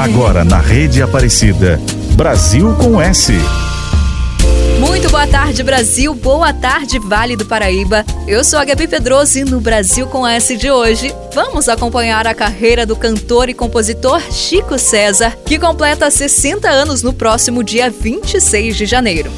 Agora na Rede Aparecida. Brasil com S. Muito boa tarde, Brasil. Boa tarde, Vale do Paraíba. Eu sou a Gabi Pedroso e no Brasil com S de hoje, vamos acompanhar a carreira do cantor e compositor Chico César, que completa 60 anos no próximo dia 26 de janeiro.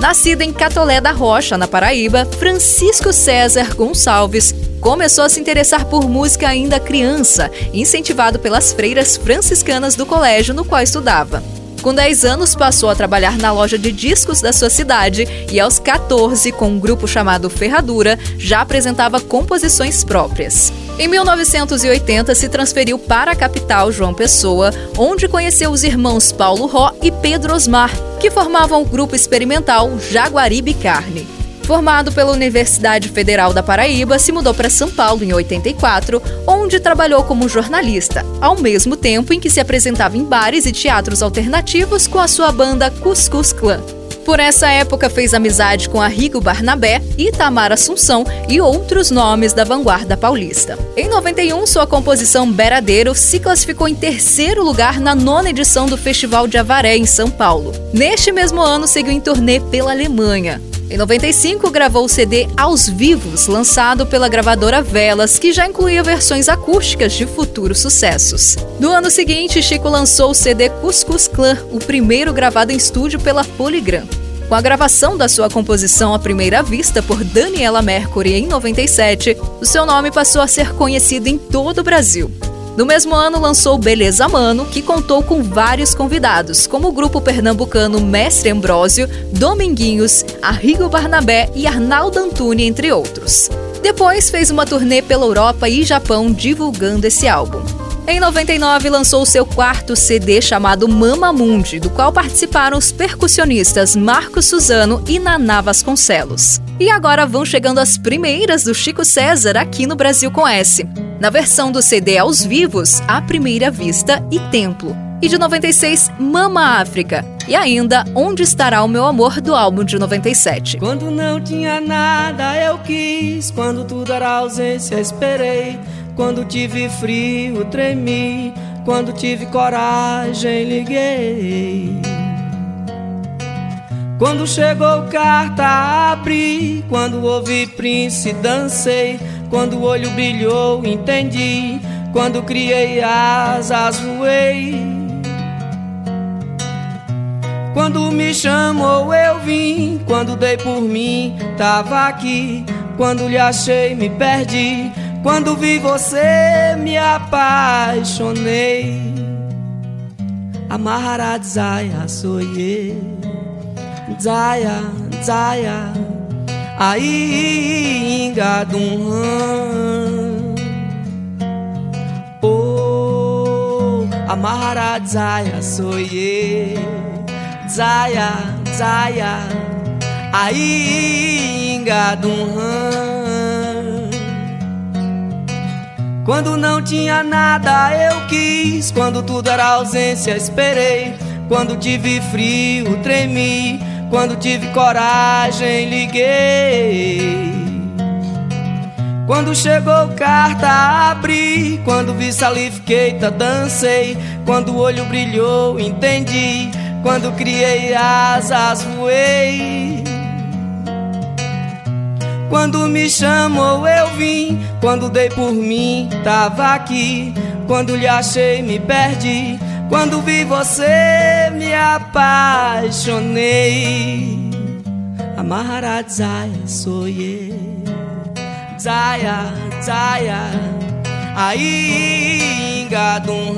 Nascido em Catolé da Rocha, na Paraíba, Francisco César Gonçalves começou a se interessar por música ainda criança, incentivado pelas freiras franciscanas do colégio no qual estudava. Com 10 anos, passou a trabalhar na loja de discos da sua cidade e, aos 14, com um grupo chamado Ferradura, já apresentava composições próprias. Em 1980, se transferiu para a capital, João Pessoa, onde conheceu os irmãos Paulo Ró e Pedro Osmar, que formavam o grupo experimental Jaguaribe Carne. Formado pela Universidade Federal da Paraíba, se mudou para São Paulo em 84, onde trabalhou como jornalista, ao mesmo tempo em que se apresentava em bares e teatros alternativos com a sua banda Cuscuz Clan. Por essa época fez amizade com Arrigo Barnabé, Itamar Assunção e outros nomes da vanguarda paulista. Em 91, sua composição Beradeiro se classificou em terceiro lugar na nona edição do Festival de Avaré, em São Paulo. Neste mesmo ano, seguiu em turnê pela Alemanha. Em 95, gravou o CD Aos Vivos, lançado pela gravadora Velas, que já incluía versões acústicas de futuros sucessos. No ano seguinte, Chico lançou o CD Cuscuz Clan, o primeiro gravado em estúdio pela Polygram. Com a gravação da sua composição à primeira vista por Daniela Mercury em 97, o seu nome passou a ser conhecido em todo o Brasil. No mesmo ano, lançou Beleza Mano, que contou com vários convidados, como o grupo pernambucano Mestre Ambrósio, Dominguinhos, Arrigo Barnabé e Arnaldo Antuni, entre outros. Depois fez uma turnê pela Europa e Japão divulgando esse álbum. Em 99, lançou seu quarto CD chamado Mama Mundi, do qual participaram os percussionistas Marcos Suzano e Naná Vasconcelos. E agora vão chegando as primeiras do Chico César aqui no Brasil com S. Na versão do CD aos vivos, A Primeira Vista e Templo. E de 96, Mama África. E ainda, Onde Estará o Meu Amor, do álbum de 97. Quando não tinha nada, eu quis. Quando tudo era ausência, esperei. Quando tive frio, tremi. Quando tive coragem, liguei. Quando chegou carta, abri. Quando ouvi Prince, dancei. Quando o olho brilhou, entendi. Quando criei asas, voei. Quando me chamou, eu vim. Quando dei por mim, tava aqui. Quando lhe achei, me perdi. Quando vi você, me apaixonei. Amarra Zaya, sonhei. Zaya, Zaya. Aí, Ingadum Oh, Amarra Zaya, sonhei. Zaya, Zaya. Aí, Ingadum Quando não tinha nada, eu quis. Quando tudo era ausência, esperei. Quando tive frio, tremi. Quando tive coragem, liguei. Quando chegou carta, abri. Quando vi salifiqueita, dancei. Quando o olho brilhou, entendi. Quando criei asas, voei. Quando me chamou, eu vim. Quando dei por mim, tava aqui. Quando lhe achei, me perdi. Quando vi você, me apaixonei. Amarra Zaya, sonhei. Zaya, Zaya. Aí, Ingadum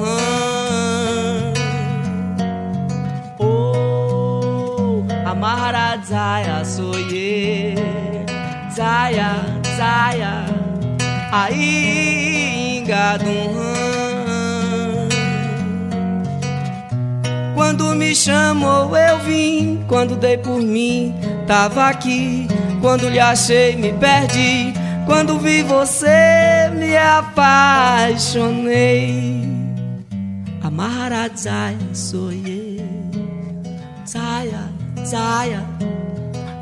Oh, Amarra Zaya, sonhei. Zaya, Zaya. aí engadum Quando me chamou eu vim, quando dei por mim tava aqui, quando lhe achei me perdi, quando vi você me apaixonei. Amaharazaya soye, zaya, zaya,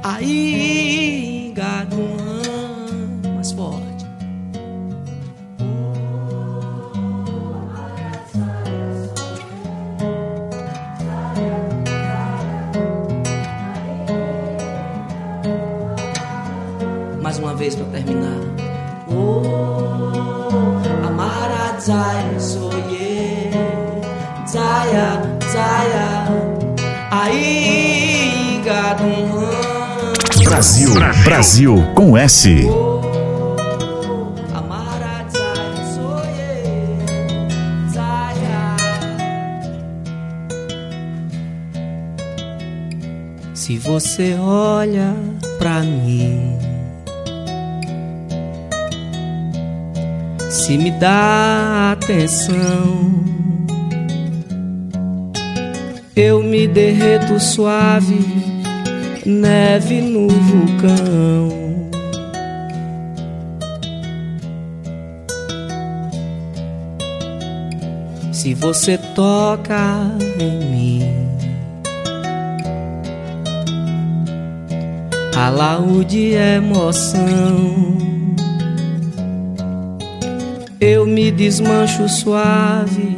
aí gadum mais forte. mais uma vez para terminar. Oh, Amara Zaya Soye Zaya Zaya Aí Gadum Brasil, Brasil com S. Se você olha pra mim se me dá atenção. Eu me derreto suave, neve no vulcão. Se você toca em mim, alaúde é emoção. Eu me desmancho suave,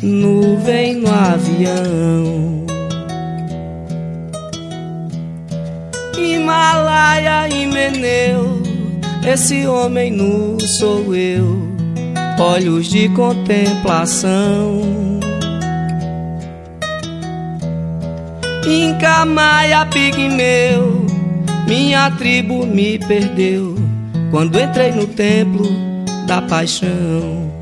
nuvem no avião. Himalaia e Meneu, esse homem nu sou eu, olhos de contemplação. Inca, Maia, Pigmeu, minha tribo me perdeu quando entrei no templo da paixão.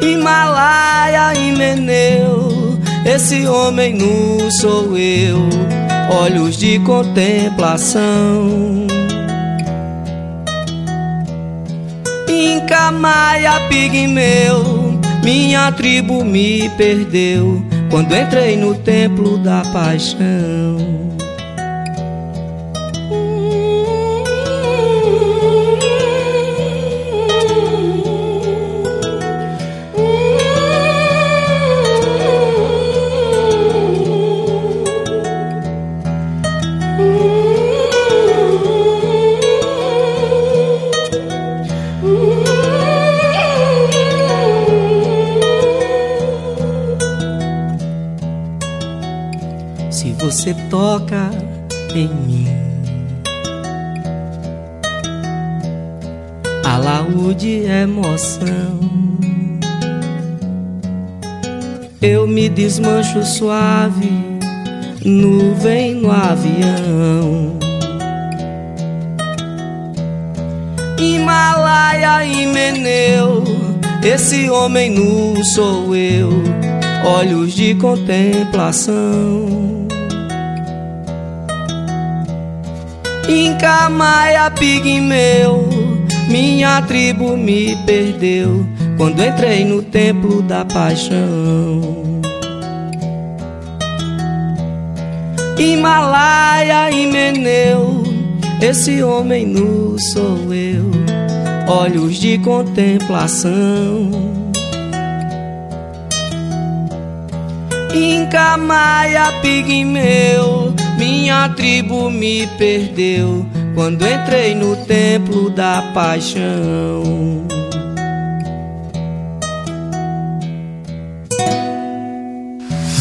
Himalaia e Meneu, esse homem nu sou eu, olhos de contemplação. Inca, Maia, Pigmeu, minha tribo me perdeu quando entrei no templo da paixão. Você toca em mim. Alaúde é emoção. Eu me desmancho suave, nuvem no avião. Himalaia e Meneu, esse homem nu sou eu, olhos de contemplação. Inca, Maia, Pigmeu, minha tribo me perdeu quando entrei no templo da paixão. Himalaia e Meneu, esse homem nu sou eu, olhos de contemplação. Inca, Maia, Pigmeu, minha tribo me perdeu quando entrei no templo da paixão.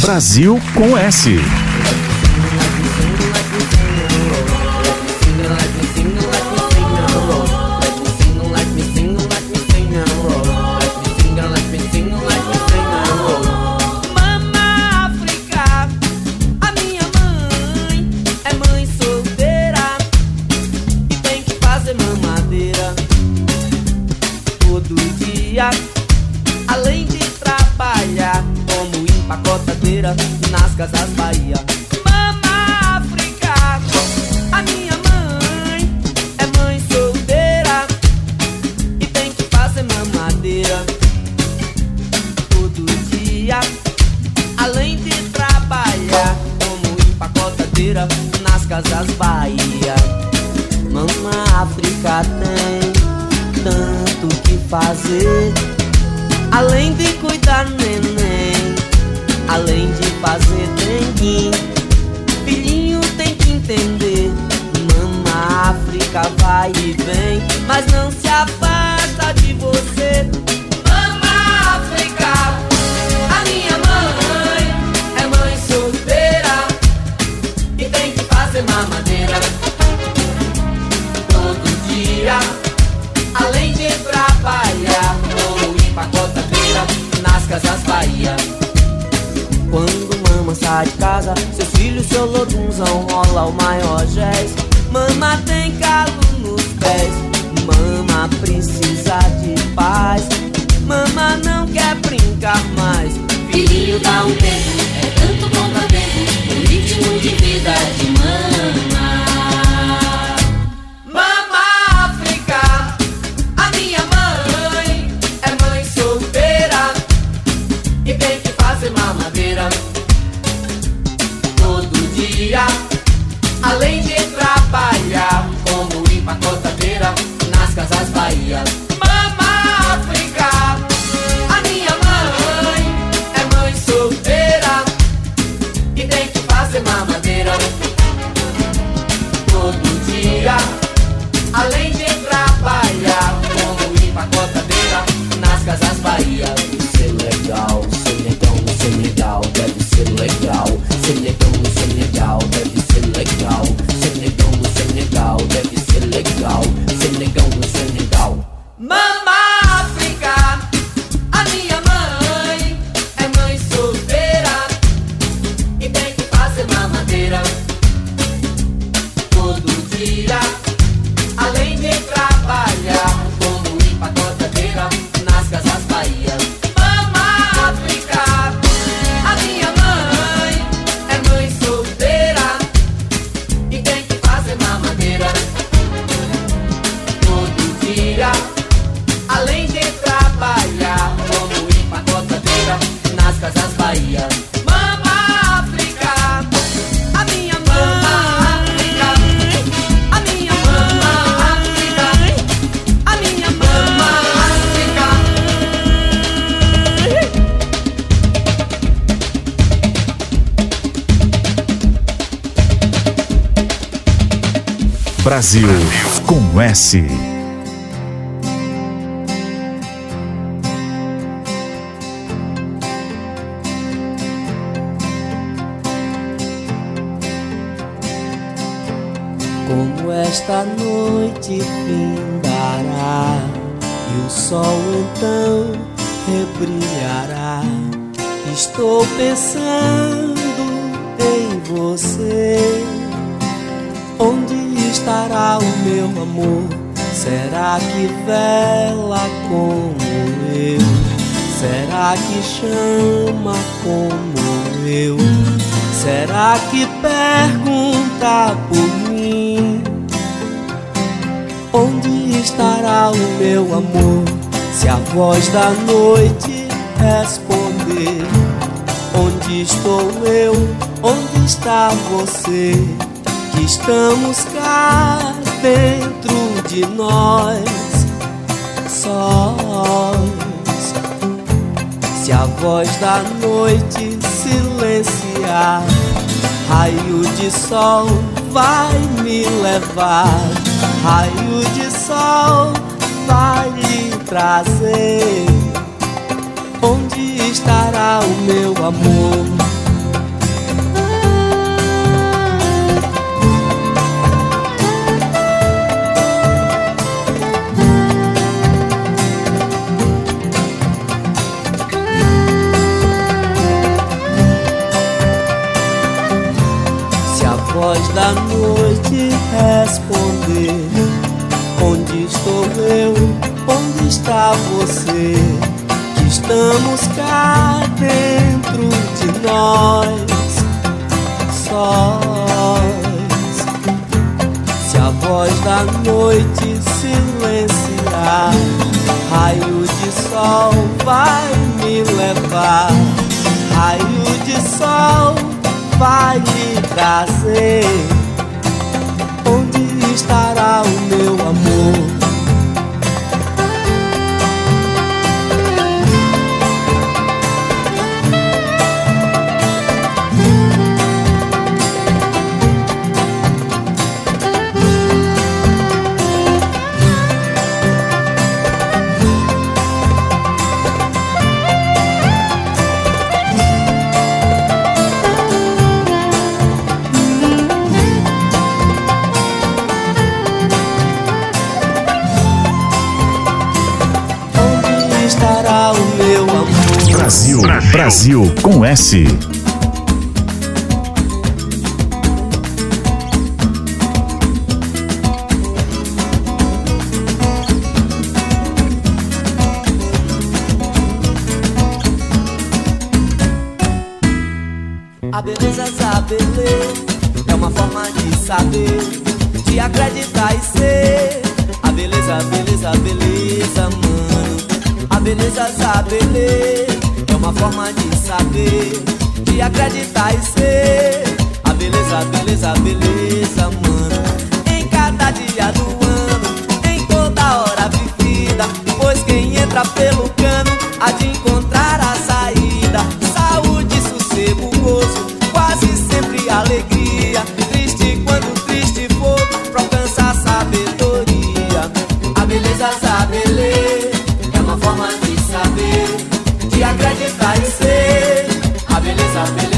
Brasil com S. cascas das Bahia. Mama África, a minha mãe é mãe solteira e tem que fazer mamadeira todo dia, além de trabalhar como empacotadeira nas casas Bahia. Mama África tem tanto que fazer, além de cuidar neném além de fazer dengue, filhinho tem que entender. Mama África vai e vem, mas não se afasta de você. Mama África, a minha mãe é mãe solteira e tem que fazer mamadeira todo dia. Além de trabalhar ou ir pra cotadeira nas casas Bahia. Quando mama sai de casa, seus filhos, seu lodunzão rola o maior jazz. Mama tem calo nos pés, mama precisa de paz. Mama não quer brincar mais. Filhinho dá um tempo, é tanto também, o ritmo de vida de. Mama casas S. Como esta noite findará e o sol então rebrilhará. Estou pensando amor? Será que vela como eu? Será que chama como eu? Será que pergunta por mim? Onde estará o meu amor? Se a voz da noite responder: Onde estou eu? Onde está você? Que estamos cá dentro de nós, sós. Se a voz da noite silenciar, raio de sol vai me levar, raio de sol vai lhe trazer. Onde estará o meu amor? Responder: Onde estou eu? Onde está você? Que estamos cá dentro de nós, sós. Se a voz da noite silenciar, raio de sol vai me levar, raio de sol vai lhe trazer o meu amor. Brasil com S. A beleza saber ler é uma forma de saber, de acreditar e ser. A beleza, beleza, beleza, mano. A beleza saber ler uma forma de saber, de acreditar e ser. A beleza, a beleza, a beleza, mano. Em cada dia do ano, em toda hora vivida. Pois quem entra pelo cano, a de encontrar. enaltecer a beleza, a beleza.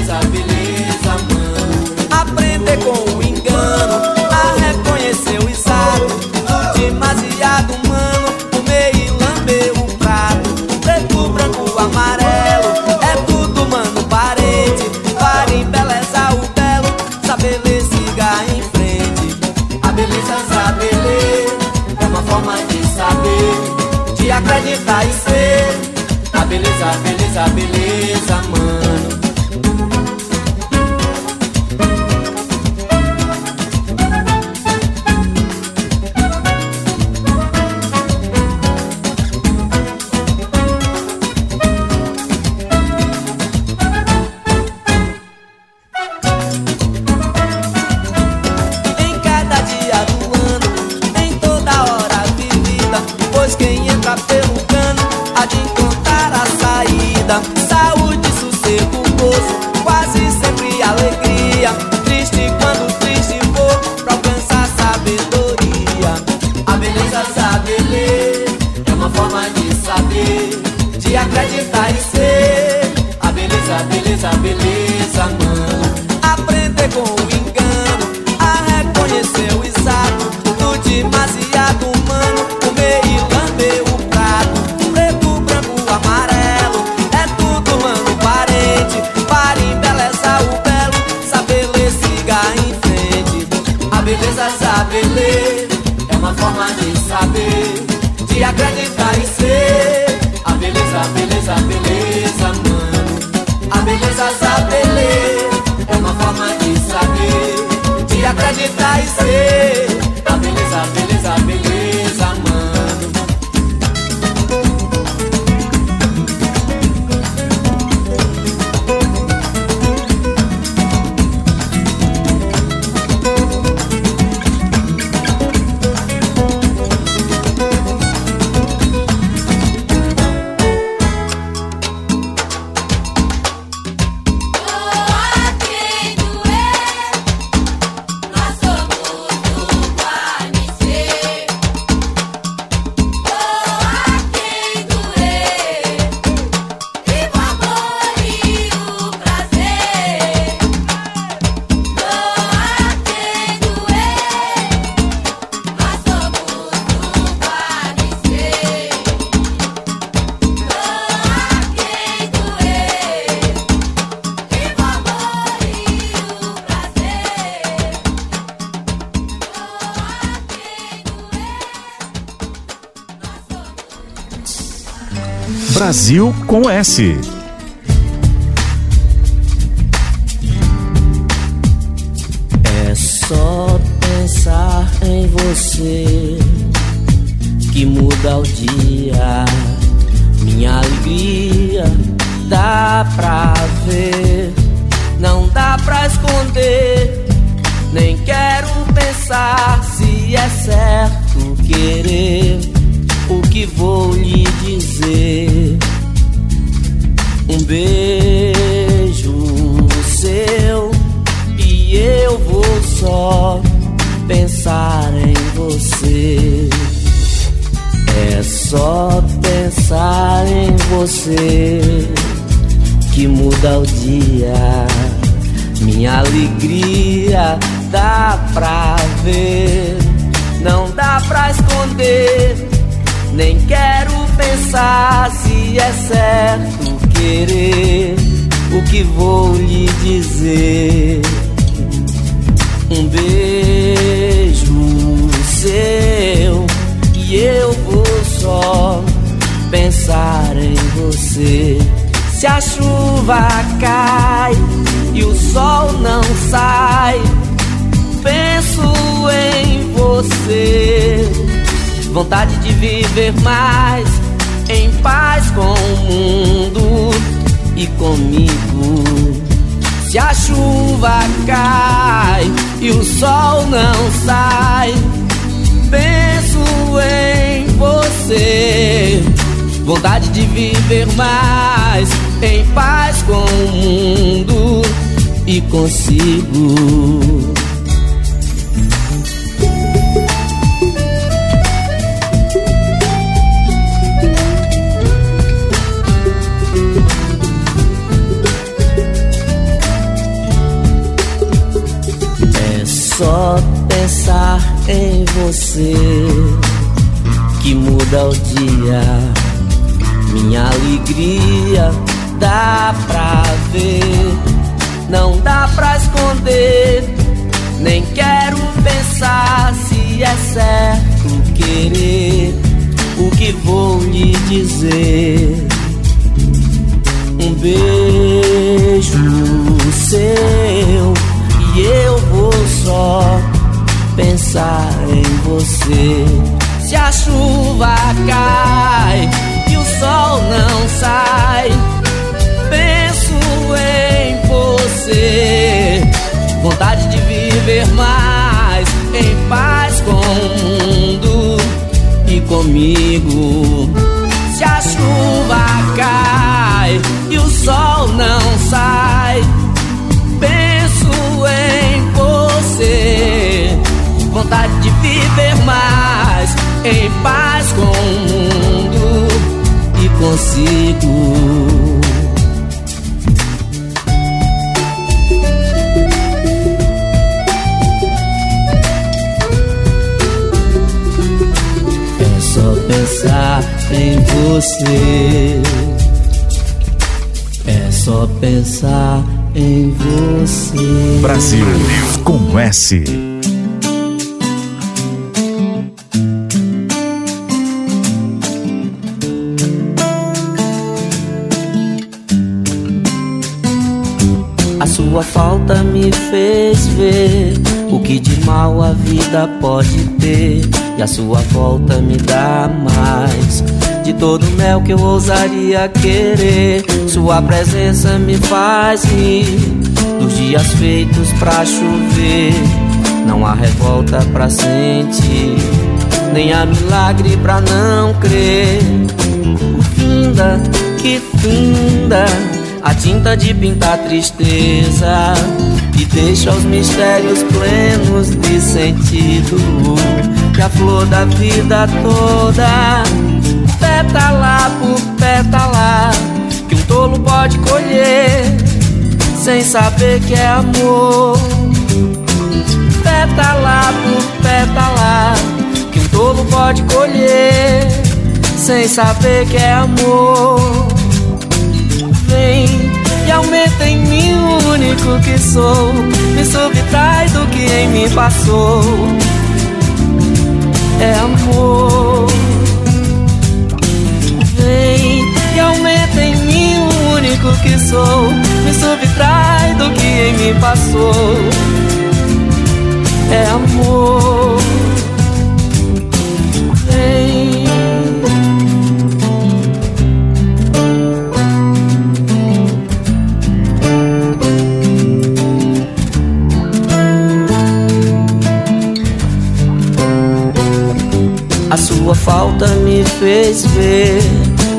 Prata de Tais com S. você que muda o dia. Minha alegria dá pra ver, não dá pra esconder. Nem quero pensar se é certo querer o que vou lhe dizer. Um beijo seu e eu vou só pensar em você. Se a chuva cai e o sol não sai, penso em você. Vontade de viver mais em paz com o mundo e comigo. Se a chuva cai e o sol não sai, penso em você. Vontade de viver mais em paz com o mundo e consigo. É só pensar em você que muda o dia. Minha alegria dá pra ver, não dá pra esconder. Nem quero pensar se é certo querer o que vou lhe dizer. Um beijo seu e eu vou só pensar em você. Se a chuva cai sol não sai, penso em você. Vontade de viver mais em paz com o mundo e comigo. Se a chuva cai e o sol não sai, penso em você. Vontade de viver mais em paz com consigo. É só pensar em você. É só pensar em você. Brasil com S. sua falta me fez ver o que de mal a vida pode ter. E a sua volta me dá mais de todo mel que eu ousaria querer. Sua presença me faz rir dos dias feitos pra chover. Não há revolta pra sentir, nem há milagre pra não crer. Finda, que finda a tinta de pintar tristeza e deixa os mistérios plenos de sentido. Que a flor da vida toda pétala por pétala que um tolo pode colher sem saber que é amor. Pétala por pétala que um tolo pode colher sem saber que é amor vem e aumenta em mim o único que sou. Me subtrai do que em mim passou. É amor. Vem e aumenta em mim o único que sou. Me subtrai do que em mim passou. É amor. Sua falta me fez ver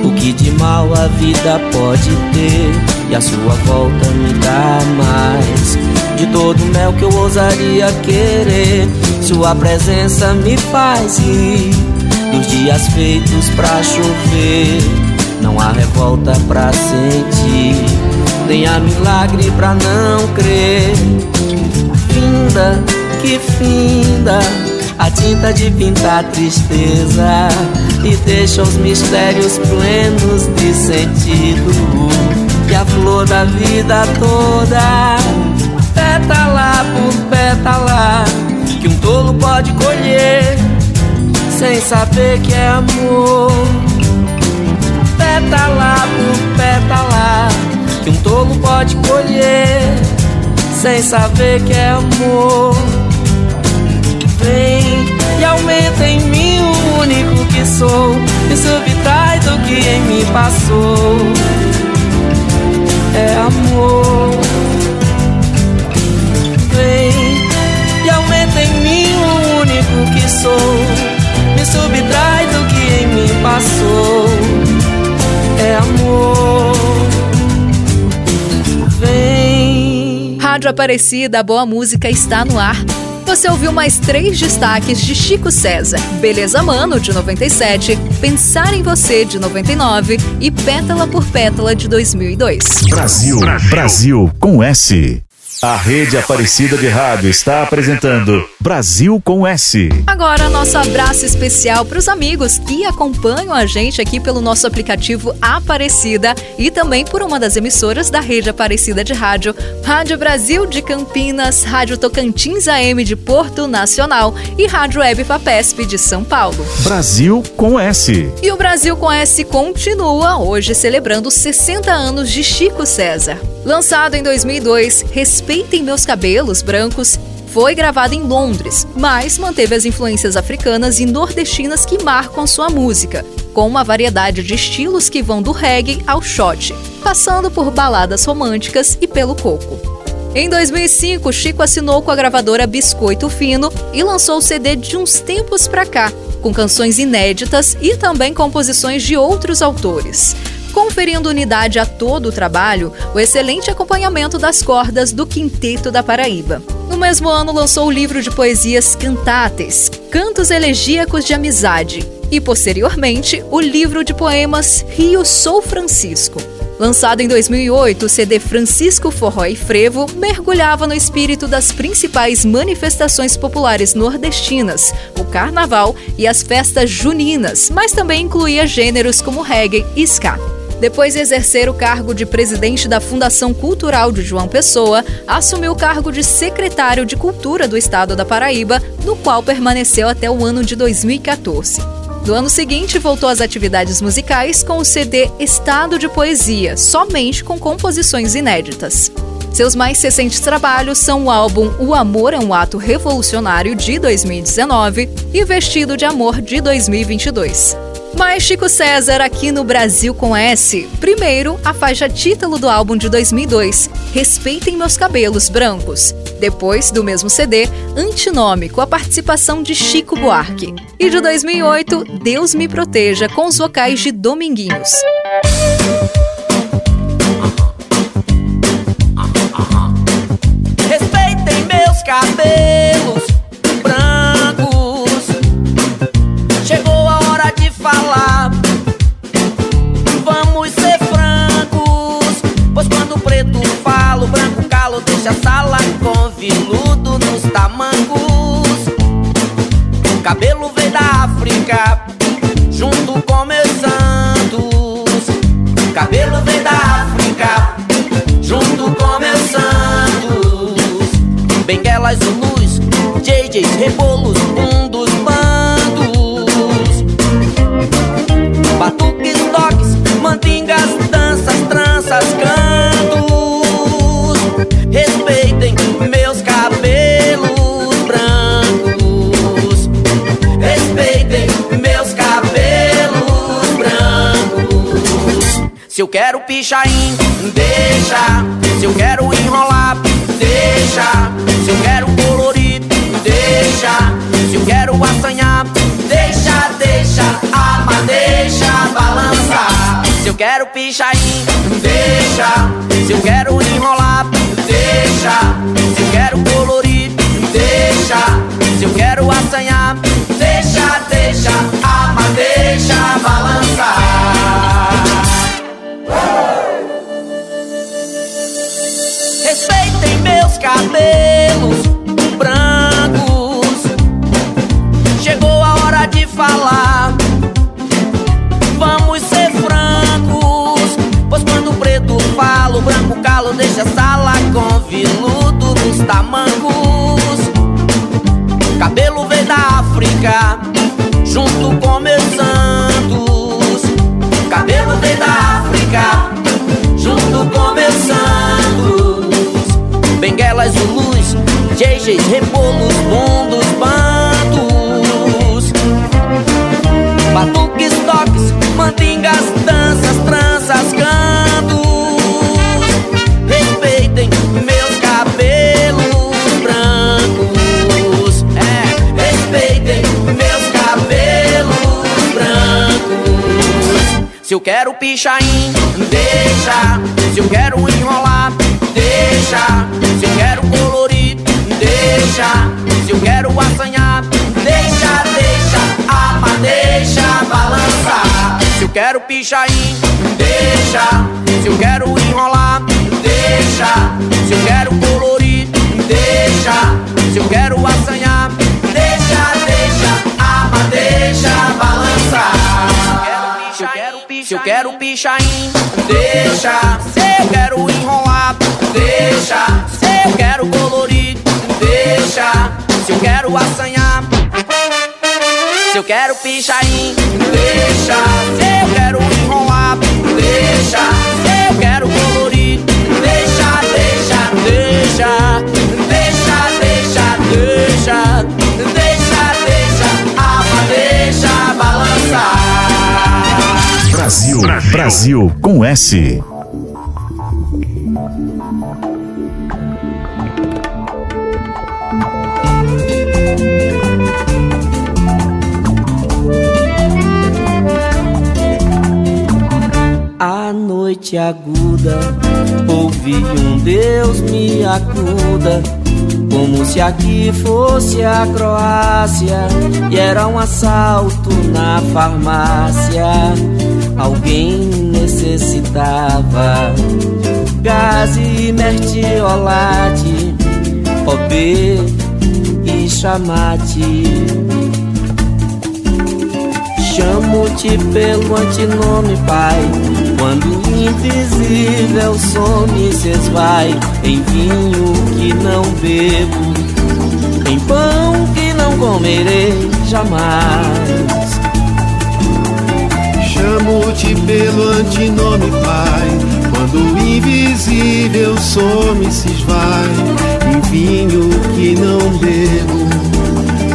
o que de mal a vida pode ter. E a sua volta me dá mais de todo o mel que eu ousaria querer. Sua presença me faz rir dos dias feitos pra chover. Não há revolta pra sentir, nem há milagre pra não crer. Finda, que finda a tinta de pintar tristeza e deixa os mistérios plenos de sentido e a flor da vida toda, pétala por pétala, que um tolo pode colher sem saber que é amor. Pétala por pétala, que um tolo pode colher sem saber que é amor. Vem e aumenta em mim o único que sou, e subtrai do que em mim passou. É amor. Vem e aumenta em mim o único que sou, me subtrai do que em mim passou. É amor. Vem. Rádio Aparecida, a boa música está no ar. Você ouviu mais três destaques de Chico César: Beleza Mano, de 97, Pensar em Você, de 99 e Pétala por Pétala, de 2002. Brasil, Brasil com S. A rede Aparecida de Rádio está apresentando Brasil com S. Agora, nosso abraço especial para os amigos que acompanham a gente aqui pelo nosso aplicativo Aparecida e também por uma das emissoras da rede Aparecida de Rádio, Rádio Brasil de Campinas, Rádio Tocantins AM de Porto Nacional e Rádio Web Papesp de São Paulo. Brasil com S. E o Brasil com S continua hoje celebrando 60 anos de Chico César. Lançado em 2002, Respeitem Meus Cabelos Brancos foi gravado em Londres, mas manteve as influências africanas e nordestinas que marcam sua música, com uma variedade de estilos que vão do reggae ao shot, passando por baladas românticas e pelo coco. Em 2005, Chico assinou com a gravadora Biscoito Fino e lançou o CD de uns tempos pra cá, com canções inéditas e também composições de outros autores conferindo unidade a todo o trabalho, o excelente acompanhamento das cordas do Quinteto da Paraíba. No mesmo ano, lançou o livro de poesias Cantates, Cantos Elegíacos de Amizade, e, posteriormente, o livro de poemas Rio Sou Francisco. Lançado em 2008, o CD Francisco Forró e Frevo mergulhava no espírito das principais manifestações populares nordestinas, o carnaval e as festas juninas, mas também incluía gêneros como reggae e ska. Depois de exercer o cargo de presidente da Fundação Cultural de João Pessoa, assumiu o cargo de secretário de Cultura do Estado da Paraíba, no qual permaneceu até o ano de 2014. No ano seguinte, voltou às atividades musicais com o CD Estado de Poesia, somente com composições inéditas. Seus mais recentes trabalhos são o álbum O Amor é um Ato Revolucionário de 2019 e Vestido de Amor de 2022. Mas Chico César aqui no Brasil com S. Primeiro, a faixa título do álbum de 2002, Respeitem Meus Cabelos Brancos. Depois, do mesmo CD, Antinome, com a participação de Chico Buarque. E de 2008, Deus Me Proteja, com os vocais de Dominguinhos. Respeitem meus cabelos Benguelas, Zulus, JJs, rebolos, um dos bandos. Batuques, toques, mandingas, danças, tranças, cantos. Respeitem meus cabelos brancos. Respeitem meus cabelos brancos. Se eu quero pichain, deixa. Se eu quero deixa. Se eu quero colorir, deixa. Se eu quero assanhar, deixa, deixa. Ama, deixa balançar. Se eu quero pichain, deixa. Se eu quero cabelos brancos. Chegou a hora de falar. Vamos ser francos. Pois quando o preto fala, o branco calo deixa a sala com viludo nos tamancos. Benguelas, Zulus, JJs, rebolos, bundos, bantos. Batuques, toques, mandingas, danças, tranças, cantos. Respeitem meus cabelos brancos. É, respeitem meus cabelos brancos. Se eu quero pichain, deixa. Se eu quero enrolar, deixa. Deixa. Se eu quero assanhar, deixa, deixa. Ama, deixa balançar. Se eu quero pichain, deixa. Se eu quero enrolar, deixa. Se eu quero colorir, deixa. Se eu quero assanhar, deixa, deixa. Ama, deixa balançar. Se eu quero se eu quero pichain, deixa. Se eu quero enrolar, deixa. Assanhar, se eu quero pichain, deixa. Se eu quero enrolar, deixa. Se eu quero colorir, deixa, deixa, deixa. Deixa, deixa, deixa. Deixa, deixa. Deixa balançar. Brasil, Brasil com S. noite aguda, ouvi um Deus me acuda, como se aqui fosse a Croácia e era um assalto na farmácia. Alguém necessitava gás e mertiolate, OB e chamate. Chamo-te pelo antinome, Pai. Quando o invisível some se esvai em vinho que não bebo, em pão que não comerei jamais. Chamo-te pelo antinome, Pai. Quando o invisível some se esvai em vinho que não bebo,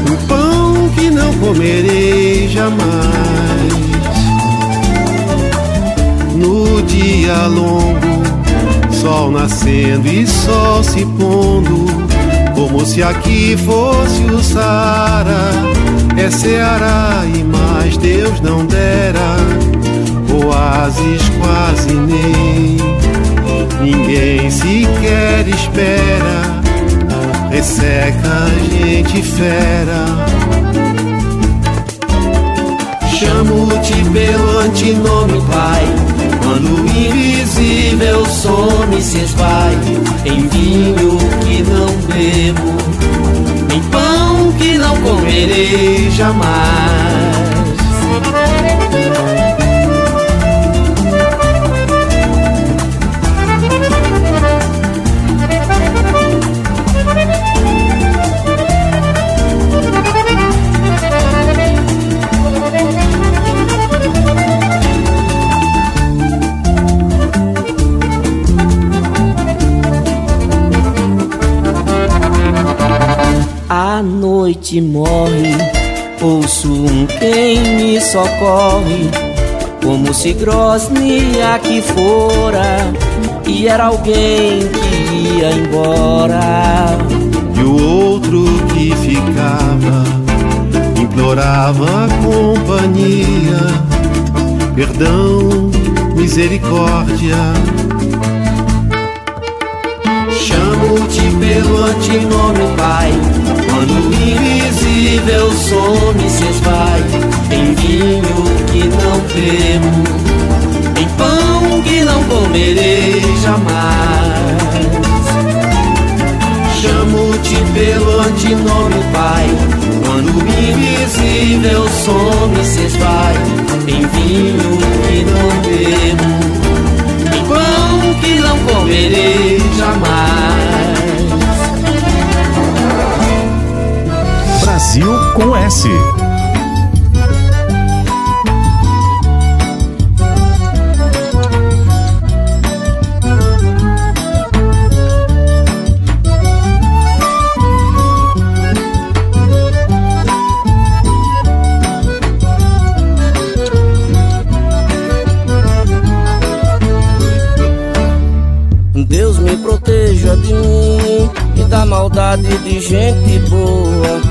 no pão que não comerei jamais. No dia longo, sol nascendo e sol se pondo, como se aqui fosse o Saara, é Ceará e mais Deus não dera, oásis quase nem, ninguém sequer espera, resseca a gente fera. Chamo-te pelo antinome, Pai. Invisível some se esvai em vinho que não bebo, em pão que não comerei jamais. Noite morre, ouço um quem me socorre, como se Grozny aqui fora, e era alguém que ia embora. E o outro que ficava implorava companhia, perdão, misericórdia. Chamo-te pelo antinome, Pai. Quando o invisível some se esvai em vinho que não bebo, em pão que não comerei jamais. Chamo-te pelo antinome, Pai. Quando o invisível some se esvai em vinho que não bebo, em pão que não comerei jamais. Brasil com S. Deus me proteja de mim e da maldade de gente boa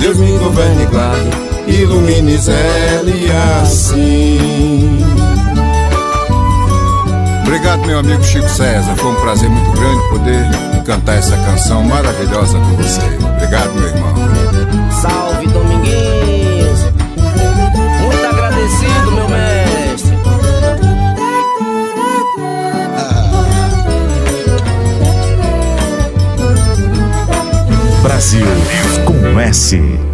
Deus me governe e guarde, ilumine Zé assim. Obrigado, meu amigo Chico César. Foi um prazer muito grande poder cantar essa canção maravilhosa com você. Obrigado, meu irmão. Salve, Dominguinhos. Muito agradecido, meu mestre. Brasil com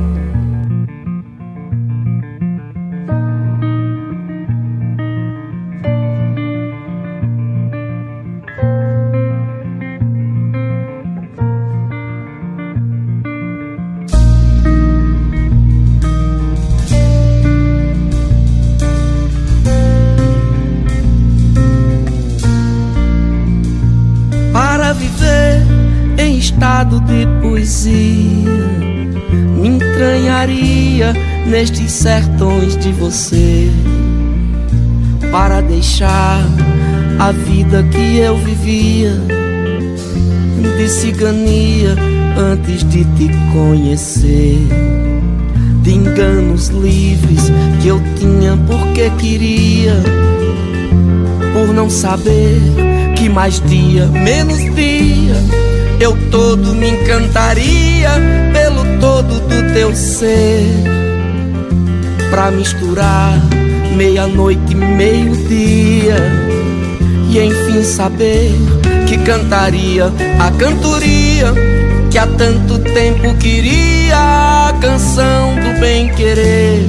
nestes sertões de você para deixar a vida que eu vivia de cigania antes de te conhecer, de enganos livres que eu tinha porque queria, por não saber que mais dia, menos dia, eu todo me encantaria pelo todo do teu ser pra misturar meia-noite e meio-dia e enfim saber que cantaria a cantoria que há tanto tempo queria a canção do bem querer.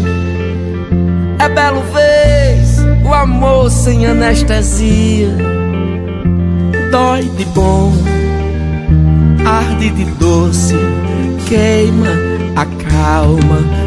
É belo vez o amor sem anestesia dói de bom, arde de doce, queima, acalma,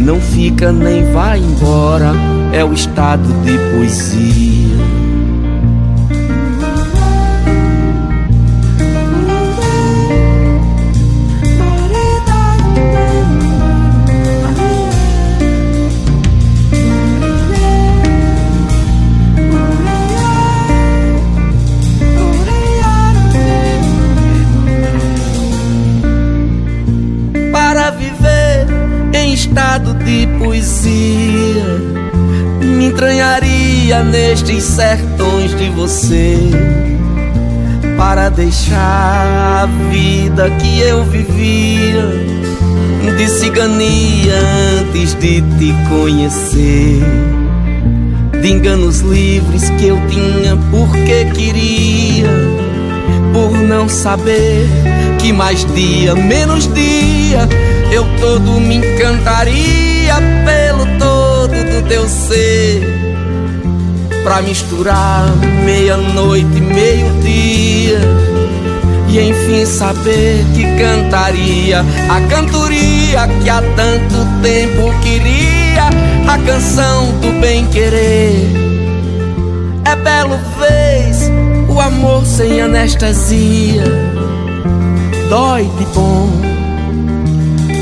não fica nem vai embora, é o estado de poesia. Estado de poesia. Me entranharia nestes sertões de você para deixar a vida que eu vivia de cigania antes de te conhecer. De enganos livres que eu tinha porque queria, por não saber que mais dia, menos dia, eu todo me encantaria pelo todo do teu ser. Pra misturar meia-noite e meio-dia. E enfim saber que cantaria a cantoria que há tanto tempo queria, a canção do bem-querer. É belo vez o amor sem anestesia dói de bom,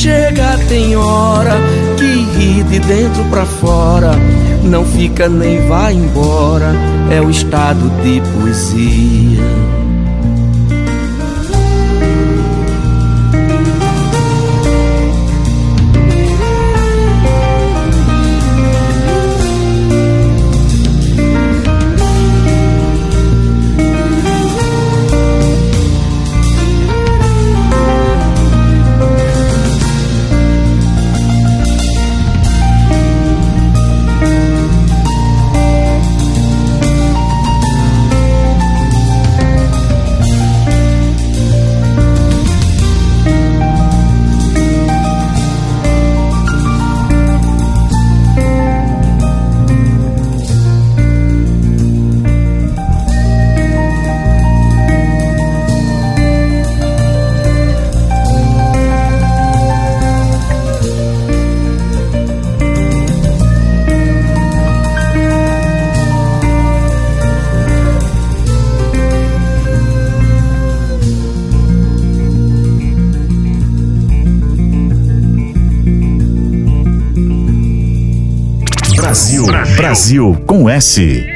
Chega, tem hora que ri de dentro pra fora, não fica nem vai embora, é o estado de poesia. Brasil com S.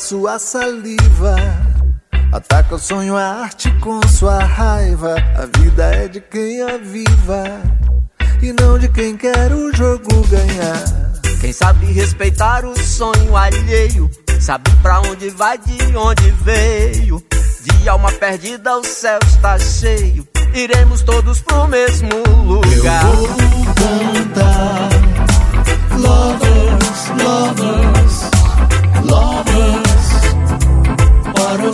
sua saliva. Ataca o sonho, a arte com sua raiva. A vida é de quem a viva e não de quem quer o jogo ganhar. Quem sabe respeitar o sonho alheio, sabe pra onde vai, de onde veio. De alma perdida, o céu está cheio. Iremos todos pro mesmo lugar.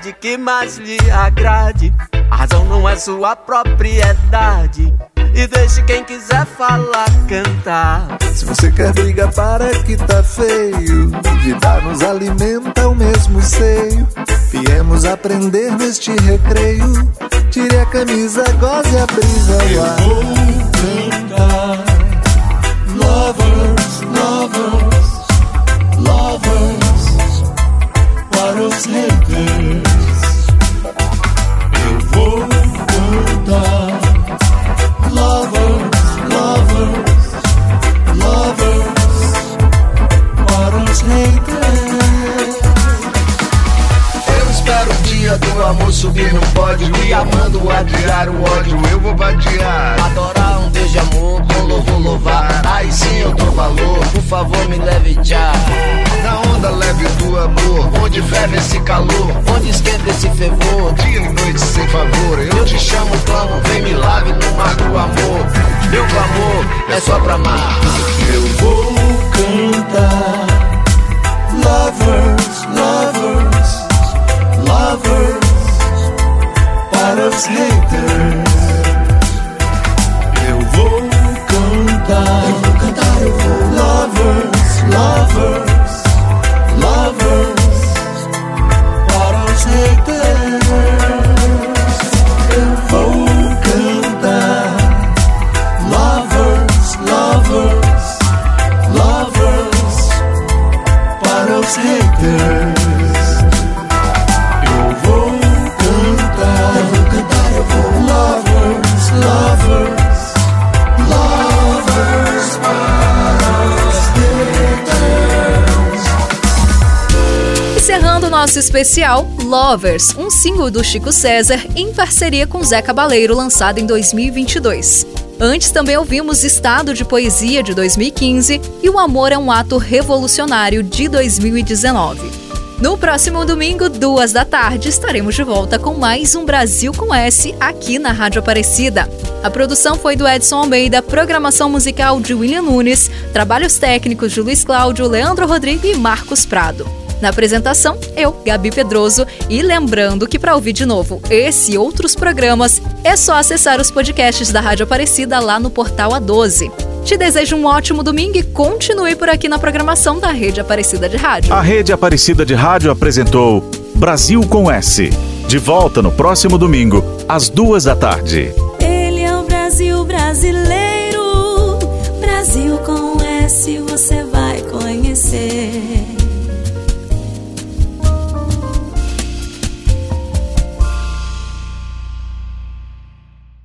que mais lhe agrade. A razão não é sua propriedade. E deixe quem quiser falar, cantar. Se você quer briga, para que tá feio. Vida nos alimenta o mesmo seio. Viemos aprender neste recreio. Tire a camisa, goze a brisa. Eu vou cantar. Lovers, lovers, lovers. Para os haters. Do amor subir no pódio E amando adiar o ódio Eu vou vadiar. Adorar um Deus de amor Com louvor louvar Aí sim eu dou valor. Por favor me leve já. Na onda leve do amor Onde ferve esse calor. Onde esquenta esse fervor. Dia e noite sem favor Eu te chamo plano Vem me lave no mar do amor. Meu amor é só pra amar. Eu vou cantar Lovers, lovers, lovers Para os haters especial Lovers, um single do Chico César em parceria com Zé Cabaleiro, lançado em 2022. Antes também ouvimos Estado de Poesia de 2015 e O Amor é um Ato Revolucionário de 2019. No próximo domingo, duas da tarde, estaremos de volta com mais um Brasil com S aqui na Rádio Aparecida. A produção foi do Edson Almeida, programação musical de William Nunes, trabalhos técnicos de Luiz Cláudio, Leandro Rodrigo e Marcos Prado. Na apresentação, eu, Gabi Pedroso, e lembrando que para ouvir de novo esse e outros programas, é só acessar os podcasts da Rádio Aparecida lá no portal A12. Te desejo um ótimo domingo e continue por aqui na programação da Rede Aparecida de Rádio. A Rede Aparecida de Rádio apresentou Brasil com S. De volta no próximo domingo, às duas da tarde. Ele é o Brasil brasileiro. Brasil com S você vai conhecer.